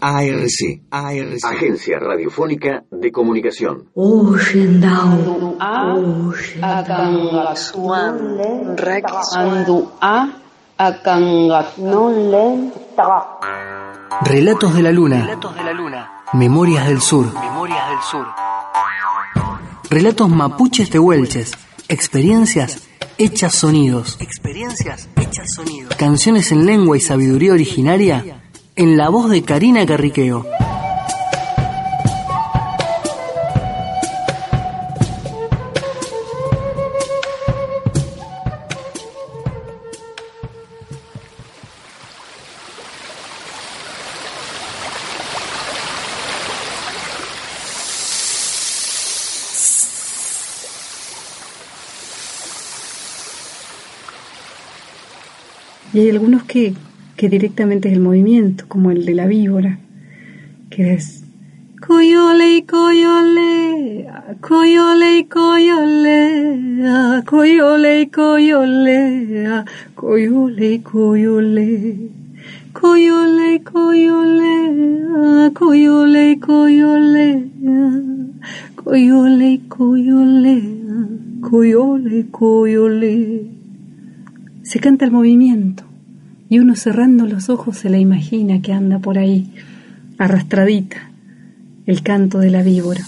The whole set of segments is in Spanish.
ARC, ARC. Agencia Radiofónica de Comunicación. De la Luna. Relatos de la Luna. Memorias del Sur. Memorias del Sur. Relatos mapuches tehuelches. Experiencias hechas sonidos. Experiencias hechas sonidos. Canciones en lengua y sabiduría originaria en la voz de Karina Carriqueo. Y hay algunos que, que directamente es el movimiento, como el de la víbora, que es coyole, coyole, coyole, coyole, ah, coyole, coyole, ah, coyole, coyole. Coyole, coyole, ah, coyole, coyole, ah, coyole, coyole, ah, coyole, coyole. Se canta el movimiento y uno cerrando los ojos se la imagina que anda por ahí, arrastradita, el canto de la víbora.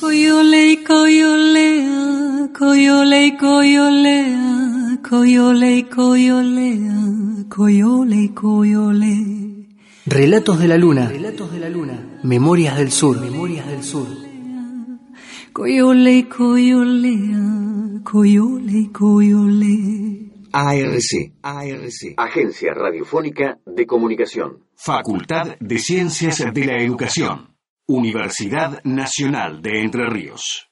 Coyole, coyolea, coyole, coyolea, coyole, coyolea, coyole, coyole. Relatos de la Luna. Relatos de la Luna. Memorias del Sur. Memorias del Sur. Coyole, coyolea, coyole, coyole. ARC, ARC. Agencia Radiofónica de Comunicación. Facultad de Ciencias de la Educación. Universidad Nacional de Entre Ríos.